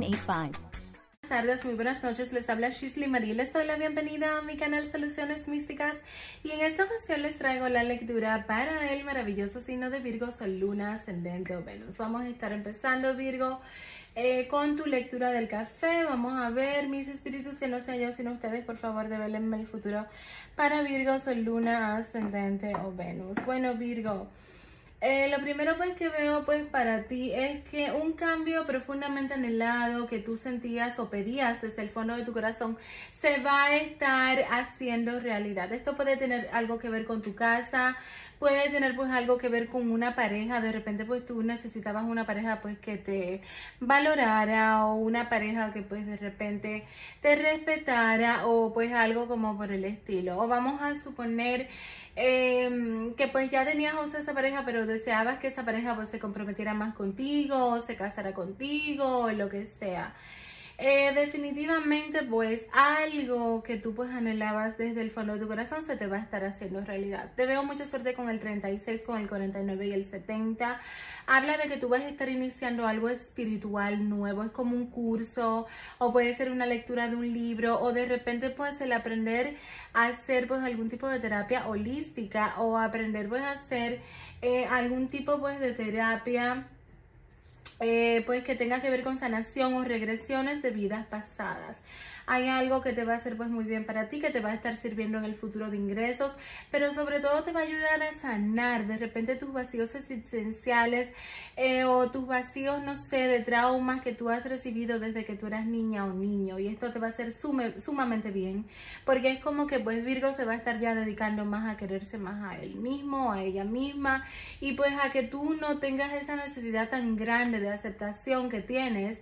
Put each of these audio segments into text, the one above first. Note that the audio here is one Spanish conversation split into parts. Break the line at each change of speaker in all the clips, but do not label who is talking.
906983.
Buenas tardes, muy buenas noches. Les habla Shisley Marie. Les doy la bienvenida a mi canal Soluciones Místicas y en esta ocasión les traigo la lectura para el maravilloso signo de Virgo, Sol, Luna, Ascendente o Venus. Vamos a estar empezando, Virgo. Eh, con tu lectura del café, vamos a ver mis espíritus que no sean yo sino ustedes, por favor, develenme el futuro para Virgo, Sol, Luna, Ascendente o Venus. Bueno, Virgo, eh, lo primero pues que veo pues para ti es que un cambio profundamente anhelado que tú sentías o pedías desde el fondo de tu corazón se va a estar haciendo realidad. Esto puede tener algo que ver con tu casa, puede tener pues algo que ver con una pareja, de repente pues tú necesitabas una pareja pues que te valorara o una pareja que pues de repente te respetara o pues algo como por el estilo. O vamos a suponer eh, que pues ya tenías esa pareja, pero deseabas que esa pareja pues se comprometiera más contigo, se casara contigo, o lo que sea. Eh, definitivamente pues algo que tú pues anhelabas desde el fondo de tu corazón se te va a estar haciendo realidad. Te veo mucha suerte con el 36, con el 49 y el 70. Habla de que tú vas a estar iniciando algo espiritual nuevo, es como un curso o puede ser una lectura de un libro o de repente pues el aprender a hacer pues algún tipo de terapia holística o aprender pues a hacer eh, algún tipo pues de terapia eh, pues que tenga que ver con sanación o regresiones de vidas pasadas. Hay algo que te va a hacer pues muy bien para ti, que te va a estar sirviendo en el futuro de ingresos, pero sobre todo te va a ayudar a sanar de repente tus vacíos existenciales eh, o tus vacíos, no sé, de traumas que tú has recibido desde que tú eras niña o niño y esto te va a hacer sumamente bien porque es como que pues Virgo se va a estar ya dedicando más a quererse más a él mismo, a ella misma y pues a que tú no tengas esa necesidad tan grande de aceptación que tienes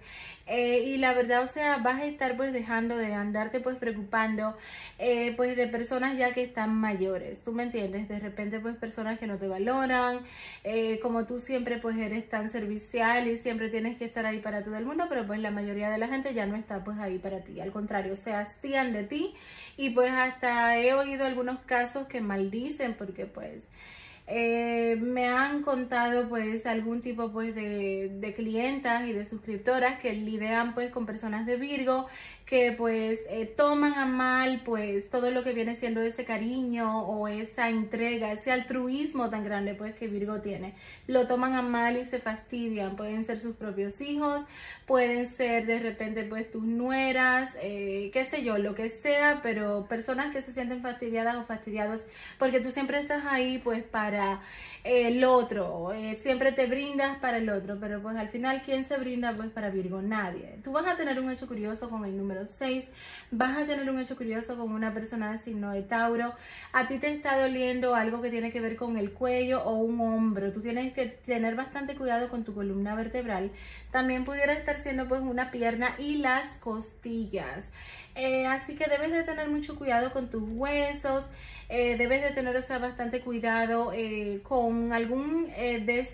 eh, y la verdad, o sea, vas a estar pues dejando de andarte pues preocupando eh, pues de personas ya que están mayores, ¿tú me entiendes? De repente pues personas que no te valoran, eh, como tú siempre pues eres tan servicial y siempre tienes que estar ahí para todo el mundo, pero pues la mayoría de la gente ya no está pues ahí para ti, al contrario, se hacían de ti y pues hasta he oído algunos casos que maldicen porque pues... Eh, me han contado pues algún tipo pues de, de, clientas y de suscriptoras que lidian pues con personas de Virgo que pues eh, toman a mal pues todo lo que viene siendo ese cariño o esa entrega, ese altruismo tan grande pues que Virgo tiene. Lo toman a mal y se fastidian. Pueden ser sus propios hijos, pueden ser de repente pues tus nueras, eh, qué sé yo, lo que sea, pero personas que se sienten fastidiadas o fastidiados porque tú siempre estás ahí pues para el otro, eh, siempre te brindas para el otro, pero pues al final, ¿quién se brinda pues para Virgo? Nadie. Tú vas a tener un hecho curioso con el número 6, vas a tener un hecho curioso con una persona de signo de Tauro, a ti te está doliendo algo que tiene que ver con el cuello o un hombro, tú tienes que tener bastante cuidado con tu columna vertebral, también pudiera estar siendo pues una pierna y las costillas. Eh, así que debes de tener mucho cuidado con tus huesos, eh, debes de tener bastante cuidado eh, con algún des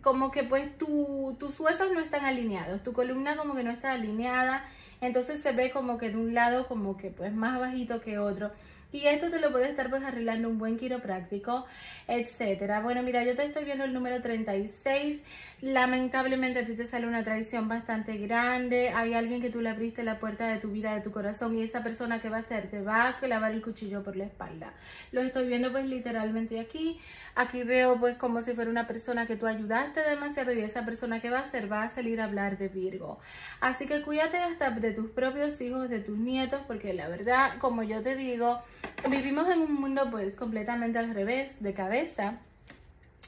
como que pues tus huesos no están alineados, tu columna como que no está alineada, entonces se ve como que de un lado como que pues más bajito que otro Y esto te lo puede estar pues arreglando un buen quiropráctico, etcétera. Bueno, mira, yo te estoy viendo el número 36. Lamentablemente a ti te sale una traición bastante grande. Hay alguien que tú le abriste la puerta de tu vida, de tu corazón y esa persona que va a hacer te va a clavar el cuchillo por la espalda. Lo estoy viendo pues literalmente aquí. Aquí veo pues como si fuera una persona que tú ayudaste demasiado y esa persona que va a hacer va a salir a hablar de Virgo. Así que cuídate hasta de tus propios hijos, de tus nietos, porque la verdad, como yo te digo, vivimos en un mundo pues completamente al revés, de cabeza.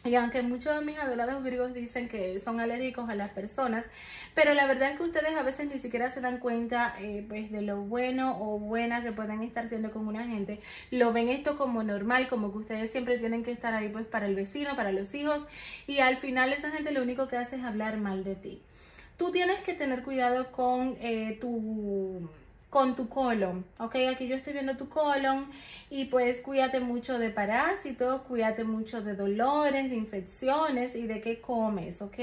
Y aunque muchos de mis adorados virgos dicen que son alérgicos a las personas, pero la verdad es que ustedes a veces ni siquiera se dan cuenta eh, pues de lo bueno o buena que pueden estar siendo con una gente. Lo ven esto como normal, como que ustedes siempre tienen que estar ahí pues para el vecino, para los hijos. Y al final esa gente lo único que hace es hablar mal de ti. Tú tienes que tener cuidado con eh, tu con tu colon, ok, aquí yo estoy viendo tu colon y pues cuídate mucho de parásitos, cuídate mucho de dolores, de infecciones y de qué comes, ok,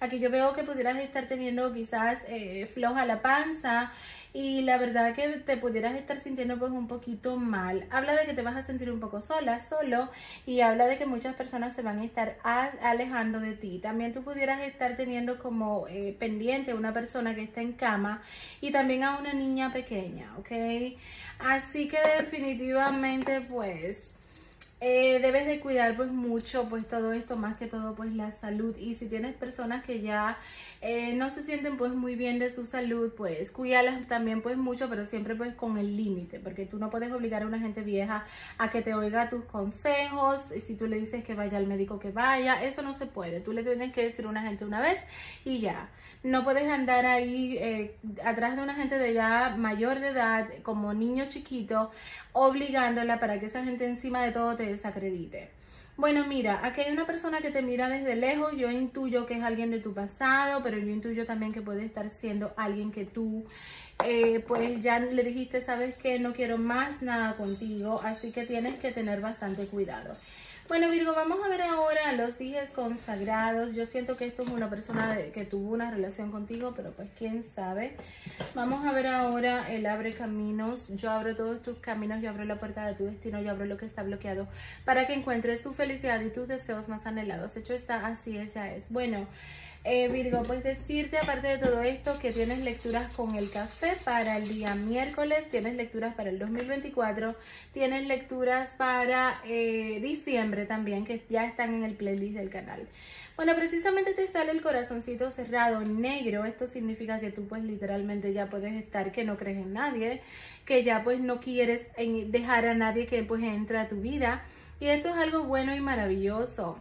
aquí yo veo que pudieras estar teniendo quizás eh, floja la panza y la verdad que te pudieras estar sintiendo pues un poquito mal. Habla de que te vas a sentir un poco sola, solo y habla de que muchas personas se van a estar alejando de ti. También tú pudieras estar teniendo como eh, pendiente una persona que está en cama y también a una niña pequeña, ¿ok? Así que definitivamente pues eh, debes de cuidar pues mucho pues todo esto, más que todo pues la salud. Y si tienes personas que ya eh, no se sienten pues muy bien de su salud, pues cuídalas también pues mucho, pero siempre pues con el límite, porque tú no puedes obligar a una gente vieja a que te oiga tus consejos, si tú le dices que vaya al médico que vaya, eso no se puede, tú le tienes que decir a una gente una vez y ya, no puedes andar ahí eh, atrás de una gente de ya mayor de edad, como niño chiquito, obligándola para que esa gente encima de todo te desacredite. Bueno, mira, aquí hay una persona que te mira desde lejos, yo intuyo que es alguien de tu pasado, pero yo intuyo también que puede estar siendo alguien que tú, eh, pues ya le dijiste, sabes que no quiero más nada contigo, así que tienes que tener bastante cuidado. Bueno, Virgo, vamos a ver ahora los hijos consagrados. Yo siento que esto es una persona que tuvo una relación contigo, pero pues quién sabe. Vamos a ver ahora el abre caminos. Yo abro todos tus caminos, yo abro la puerta de tu destino, yo abro lo que está bloqueado para que encuentres tu felicidad y tus deseos más anhelados. Hecho está, así ella es. Bueno, eh, Virgo, pues decirte aparte de todo esto que tienes lecturas con el café para el día miércoles, tienes lecturas para el 2024, tienes lecturas para eh, diciembre también que ya están en el playlist del canal. Bueno, precisamente te sale el corazoncito cerrado negro, esto significa que tú pues literalmente ya puedes estar que no crees en nadie, que ya pues no quieres dejar a nadie que pues entre a tu vida. Y esto es algo bueno y maravilloso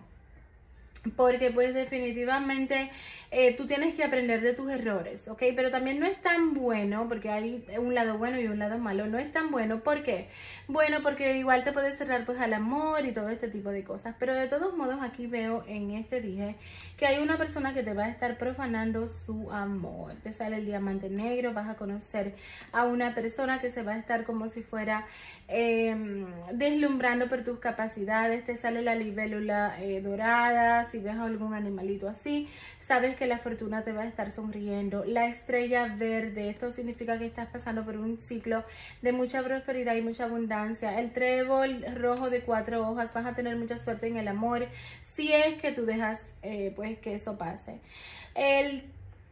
porque pues definitivamente eh, tú tienes que aprender de tus errores, ¿ok? Pero también no es tan bueno, porque hay un lado bueno y un lado malo, no es tan bueno, ¿por qué? Bueno, porque igual te puedes cerrar pues al amor y todo este tipo de cosas, pero de todos modos aquí veo en este dije que hay una persona que te va a estar profanando su amor, te sale el diamante negro, vas a conocer a una persona que se va a estar como si fuera em, deslumbrando por tus capacidades, te sale la libélula eh, dorada, si ves algún animalito así, sabes que la fortuna te va a estar sonriendo. La estrella verde, esto significa que estás pasando por un ciclo de mucha prosperidad y mucha abundancia. El trébol rojo de cuatro hojas, vas a tener mucha suerte en el amor si es que tú dejas eh, pues que eso pase. El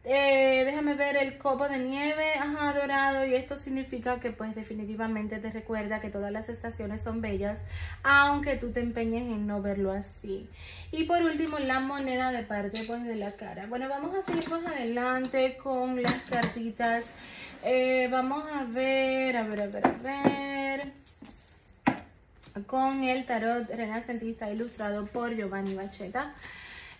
eh, déjame ver el copo de nieve, ajá, dorado, y esto significa que pues definitivamente te recuerda que todas las estaciones son bellas, aunque tú te empeñes en no verlo así. Y por último, la moneda de parte pues de la cara. Bueno, vamos a seguir más adelante con las cartitas. Eh, vamos a ver, a ver, a ver, a ver. Con el tarot renacentista ilustrado por Giovanni Bacheta.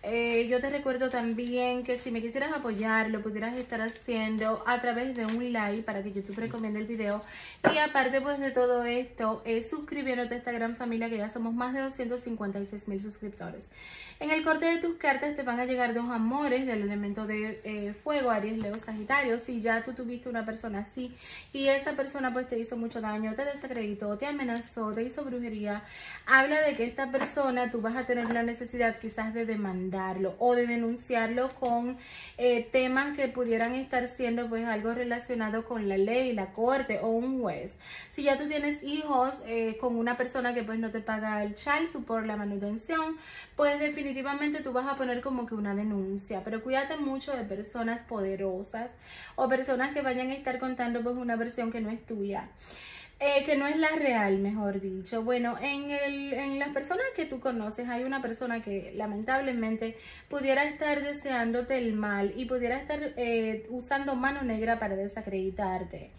Eh, yo te recuerdo también que si me quisieras apoyar, lo pudieras estar haciendo a través de un like para que YouTube recomiende el video. Y aparte pues de todo esto, es suscribiéndote a esta gran familia que ya somos más de 256 mil suscriptores. En el corte de tus cartas te van a llegar dos amores del elemento de eh, fuego, Aries, Leo, Sagitario. Si ya tú tuviste una persona así y esa persona pues te hizo mucho daño, te desacreditó, te amenazó, te hizo brujería, habla de que esta persona tú vas a tener la necesidad quizás de demandar demandarlo o de denunciarlo con eh, temas que pudieran estar siendo pues algo relacionado con la ley, la corte o un juez. Si ya tú tienes hijos eh, con una persona que pues no te paga el child support, la manutención, pues definitivamente tú vas a poner como que una denuncia. Pero cuídate mucho de personas poderosas o personas que vayan a estar contando pues una versión que no es tuya. Eh, que no es la real, mejor dicho. Bueno, en, el, en las personas que tú conoces hay una persona que lamentablemente pudiera estar deseándote el mal y pudiera estar eh, usando mano negra para desacreditarte.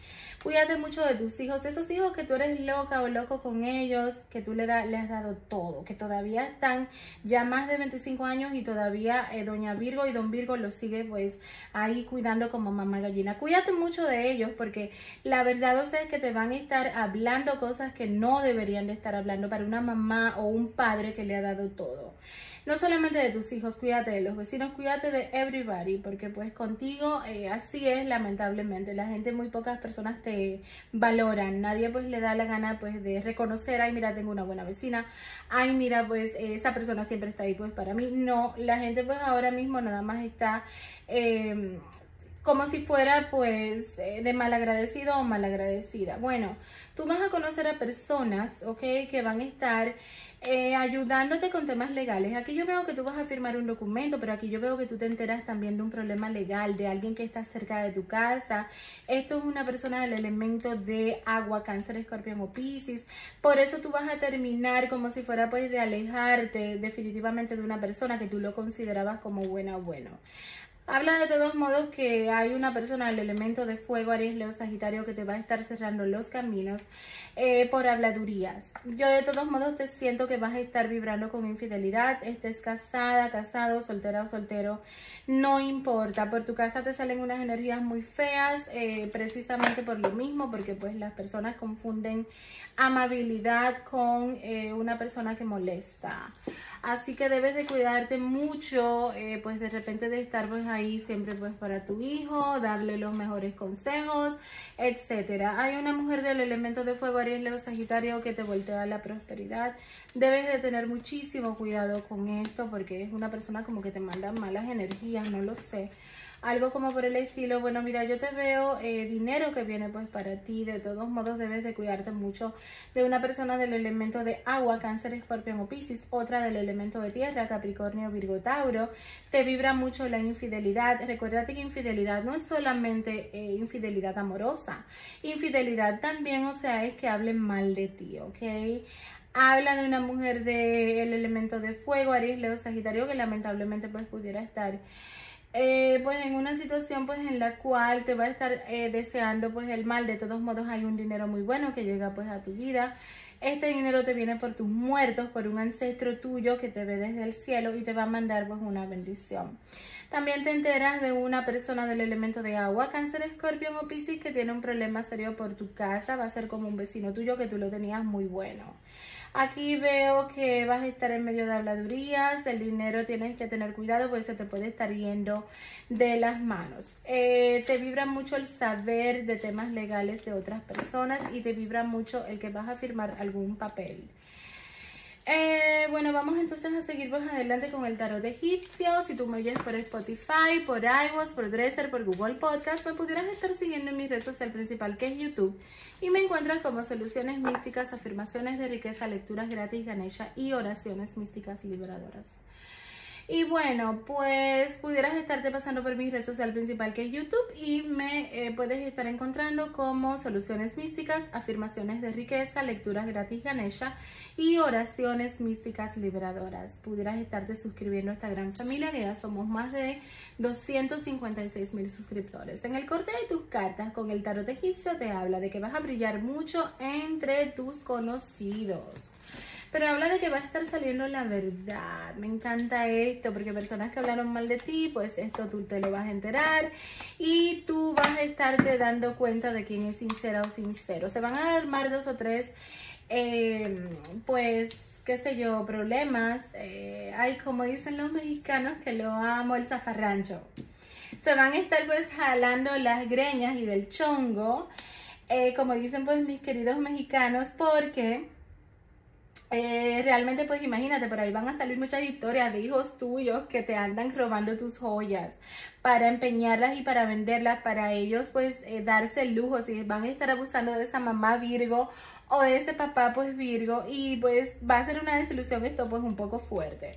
Cuídate mucho de tus hijos, de esos hijos que tú eres loca o loco con ellos, que tú le, da, le has dado todo, que todavía están ya más de 25 años y todavía eh, Doña Virgo y Don Virgo los sigue pues ahí cuidando como mamá gallina. Cuídate mucho de ellos porque la verdad o sea, es que te van a estar hablando cosas que no deberían de estar hablando para una mamá o un padre que le ha dado todo no solamente de tus hijos, cuídate de los vecinos, cuídate de everybody, porque pues contigo eh, así es lamentablemente, la gente, muy pocas personas te valoran, nadie pues le da la gana pues de reconocer, ay mira, tengo una buena vecina, ay mira, pues esa persona siempre está ahí pues para mí, no, la gente pues ahora mismo nada más está... Eh, como si fuera pues eh, de malagradecido o malagradecida. Bueno, tú vas a conocer a personas, ¿ok? Que van a estar eh, ayudándote con temas legales. Aquí yo veo que tú vas a firmar un documento, pero aquí yo veo que tú te enteras también de un problema legal, de alguien que está cerca de tu casa. Esto es una persona del elemento de agua, cáncer, escorpión o piscis. Por eso tú vas a terminar como si fuera pues de alejarte definitivamente de una persona que tú lo considerabas como buena o bueno. Habla de todos modos que hay una persona del elemento de fuego, Aries, Leo, Sagitario, que te va a estar cerrando los caminos eh, por habladurías. Yo de todos modos te siento que vas a estar vibrando con infidelidad, estés casada, casado, soltera o soltero, no importa, por tu casa te salen unas energías muy feas, eh, precisamente por lo mismo, porque pues las personas confunden amabilidad con eh, una persona que molesta. Así que debes de cuidarte mucho, eh, pues de repente de estar pues ahí siempre pues para tu hijo, darle los mejores consejos, etcétera. Hay una mujer del elemento de fuego Aries Leo Sagitario que te voltea la prosperidad. Debes de tener muchísimo cuidado con esto porque es una persona como que te manda malas energías, no lo sé algo como por el estilo, bueno, mira, yo te veo eh, dinero que viene pues para ti, de todos modos debes de cuidarte mucho de una persona del elemento de agua, cáncer, escorpión o piscis, otra del elemento de tierra, capricornio, virgo, tauro, te vibra mucho la infidelidad, recuérdate que infidelidad no es solamente eh, infidelidad amorosa, infidelidad también, o sea, es que hablen mal de ti, ¿ok? habla de una mujer del elemento de fuego, Aries, Leo, Sagitario, que lamentablemente pues pudiera estar eh, pues en una situación pues en la cual te va a estar eh, deseando pues el mal, de todos modos hay un dinero muy bueno que llega pues a tu vida. Este dinero te viene por tus muertos, por un ancestro tuyo que te ve desde el cielo y te va a mandar pues una bendición. También te enteras de una persona del elemento de agua, cáncer, escorpión o piscis que tiene un problema serio por tu casa, va a ser como un vecino tuyo que tú lo tenías muy bueno. Aquí veo que vas a estar en medio de habladurías, el dinero tienes que tener cuidado porque se te puede estar yendo de las manos. Eh, te vibra mucho el saber de temas legales de otras personas y te vibra mucho el que vas a firmar algún papel. Eh, bueno, vamos entonces a seguir más adelante con el tarot egipcio. Si tú me oyes por Spotify, por iVoox, por Dresser, por Google Podcast, me pudieras estar siguiendo en mi red social principal que es YouTube. Y me encuentras como soluciones místicas, afirmaciones de riqueza, lecturas gratis, Ganesha y oraciones místicas y liberadoras. Y bueno, pues pudieras estarte pasando por mi red social principal que es YouTube y me eh, puedes estar encontrando como soluciones místicas, afirmaciones de riqueza, lecturas gratis Ganesha y oraciones místicas liberadoras. Pudieras estarte suscribiendo a esta gran familia que ya somos más de 256 mil suscriptores. En el corte de tus cartas con el tarot egipcio te habla de que vas a brillar mucho entre tus conocidos. Pero habla de que va a estar saliendo la verdad. Me encanta esto, porque personas que hablaron mal de ti, pues esto tú te lo vas a enterar. Y tú vas a estarte dando cuenta de quién es sincera o sincero. Se van a armar dos o tres, eh, pues, qué sé yo, problemas. Eh, hay, como dicen los mexicanos, que lo amo, el zafarrancho. Se van a estar pues jalando las greñas y del chongo. Eh, como dicen pues mis queridos mexicanos, porque eh, realmente pues imagínate, por ahí van a salir muchas historias de hijos tuyos que te andan robando tus joyas para empeñarlas y para venderlas, para ellos pues eh, darse el lujo, si van a estar abusando de esa mamá Virgo o de ese papá pues Virgo y pues va a ser una desilusión esto pues un poco fuerte.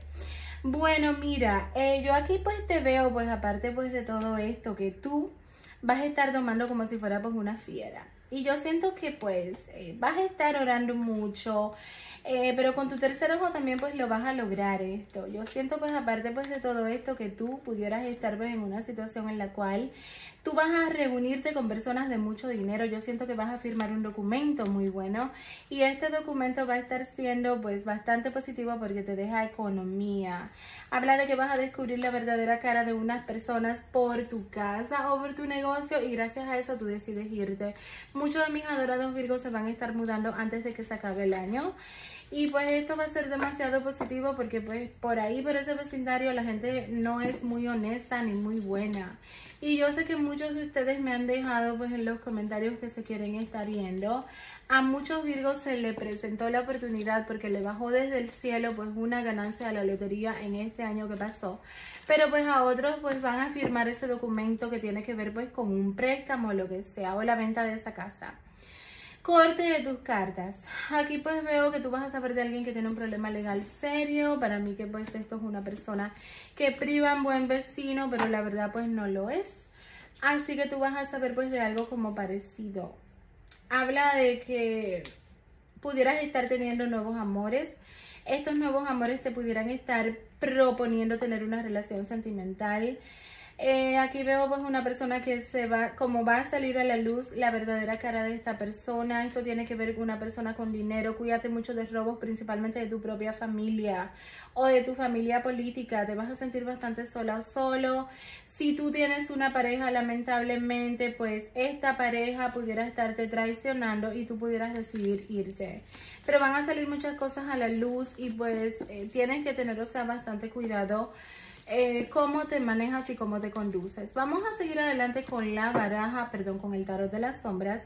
Bueno, mira, eh, yo aquí pues te veo pues aparte pues de todo esto que tú vas a estar tomando como si fuera pues una fiera. Y yo siento que pues vas a estar orando mucho, eh, pero con tu tercer ojo también pues lo vas a lograr esto. Yo siento pues aparte pues de todo esto que tú pudieras estar pues en una situación en la cual tú vas a reunirte con personas de mucho dinero. Yo siento que vas a firmar un documento muy bueno y este documento va a estar siendo pues bastante positivo porque te deja economía. Habla de que vas a descubrir la verdadera cara de unas personas por tu casa o por tu negocio y gracias a eso tú decides irte. Muchos de mis adorados Virgos se van a estar mudando antes de que se acabe el año. Y pues esto va a ser demasiado positivo porque pues por ahí, por ese vecindario, la gente no es muy honesta ni muy buena. Y yo sé que muchos de ustedes me han dejado pues en los comentarios que se quieren estar yendo. A muchos Virgos se le presentó la oportunidad porque le bajó desde el cielo pues una ganancia a la lotería en este año que pasó. Pero pues a otros pues van a firmar ese documento que tiene que ver pues con un préstamo o lo que sea o la venta de esa casa. Corte de tus cartas. Aquí pues veo que tú vas a saber de alguien que tiene un problema legal serio. Para mí que pues esto es una persona que priva en buen vecino, pero la verdad pues no lo es. Así que tú vas a saber pues de algo como parecido. Habla de que pudieras estar teniendo nuevos amores. Estos nuevos amores te pudieran estar proponiendo tener una relación sentimental. Eh, aquí veo pues una persona que se va, como va a salir a la luz la verdadera cara de esta persona. Esto tiene que ver con una persona con dinero. Cuídate mucho de robos, principalmente de tu propia familia o de tu familia política. Te vas a sentir bastante sola o solo. Si tú tienes una pareja, lamentablemente, pues esta pareja pudiera estarte traicionando y tú pudieras decidir irte. Pero van a salir muchas cosas a la luz y pues eh, tienes que tener, o sea, bastante cuidado eh, cómo te manejas y cómo te conduces. Vamos a seguir adelante con la baraja, perdón, con el tarot de las sombras.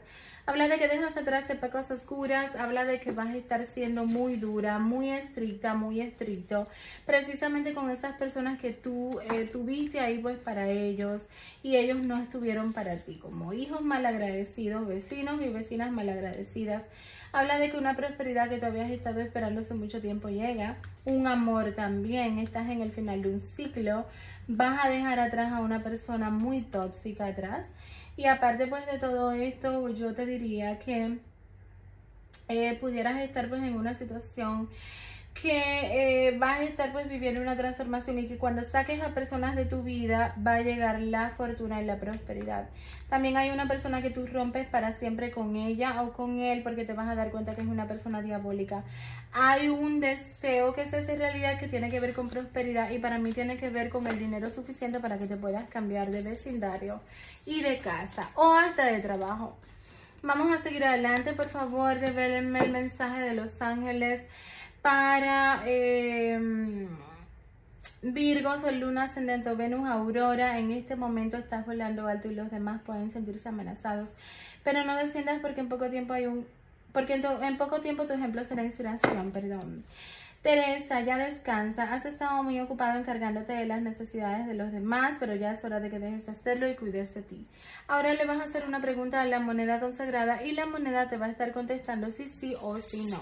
Habla de que dejas atrás de pecas oscuras, habla de que vas a estar siendo muy dura, muy estricta, muy estricto, precisamente con esas personas que tú eh, tuviste ahí pues para ellos y ellos no estuvieron para ti, como hijos malagradecidos, vecinos y vecinas malagradecidas Habla de que una prosperidad que tú habías estado esperando hace mucho tiempo llega. Un amor también. Estás en el final de un ciclo. Vas a dejar atrás a una persona muy tóxica atrás. Y aparte pues de todo esto, yo te diría que eh, pudieras estar pues en una situación que eh, vas a estar pues viviendo una transformación y que cuando saques a personas de tu vida va a llegar la fortuna y la prosperidad. También hay una persona que tú rompes para siempre con ella o con él porque te vas a dar cuenta que es una persona diabólica. Hay un deseo que se hace realidad que tiene que ver con prosperidad y para mí tiene que ver con el dinero suficiente para que te puedas cambiar de vecindario y de casa o hasta de trabajo. Vamos a seguir adelante, por favor, develenme el mensaje de los ángeles para em, Virgo, Sol, Luna, Ascendente, Venus, Aurora. En este momento estás volando alto y los demás pueden sentirse amenazados. Pero no desciendas porque en poco tiempo hay un... Porque en, poco tiempo tu ejemplo será inspiración, perdón. Teresa, ya descansa. Has estado muy ocupado encargándote de las necesidades de los demás, pero ya es hora de que dejes de hacerlo y cuides de ti. Ahora le vas a hacer una pregunta a la moneda consagrada y la moneda te va a estar contestando si sí o si no.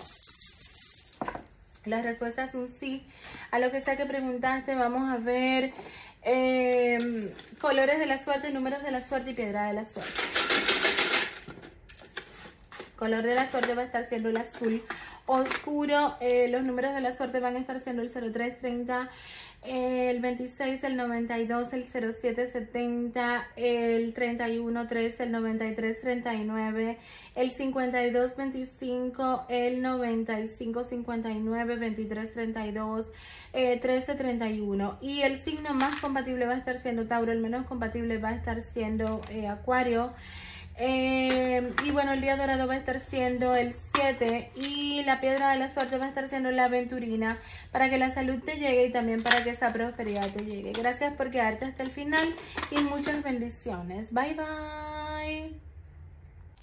La respuesta es un sí. A lo que sea que preguntaste, vamos a ver em, colores de la suerte, números de la suerte y piedra de la suerte. Color de la suerte va a estar siendo el azul oscuro. Eh, los números de la suerte van a estar siendo el 0330 el 26, el 92, el 0770, el 31, 13, el 93, 39, el 52, 25, el 95, 59, 23, 32, eh, 13, 31. Y el signo más compatible va a estar siendo Tauro, el menos compatible va a estar siendo eh, Acuario. Eh, y bueno, el día dorado va a estar siendo el 7 y la piedra de la suerte va a estar siendo la aventurina para que la salud te llegue y también para que esa prosperidad te llegue. Gracias por quedarte hasta el final y muchas bendiciones. Bye bye.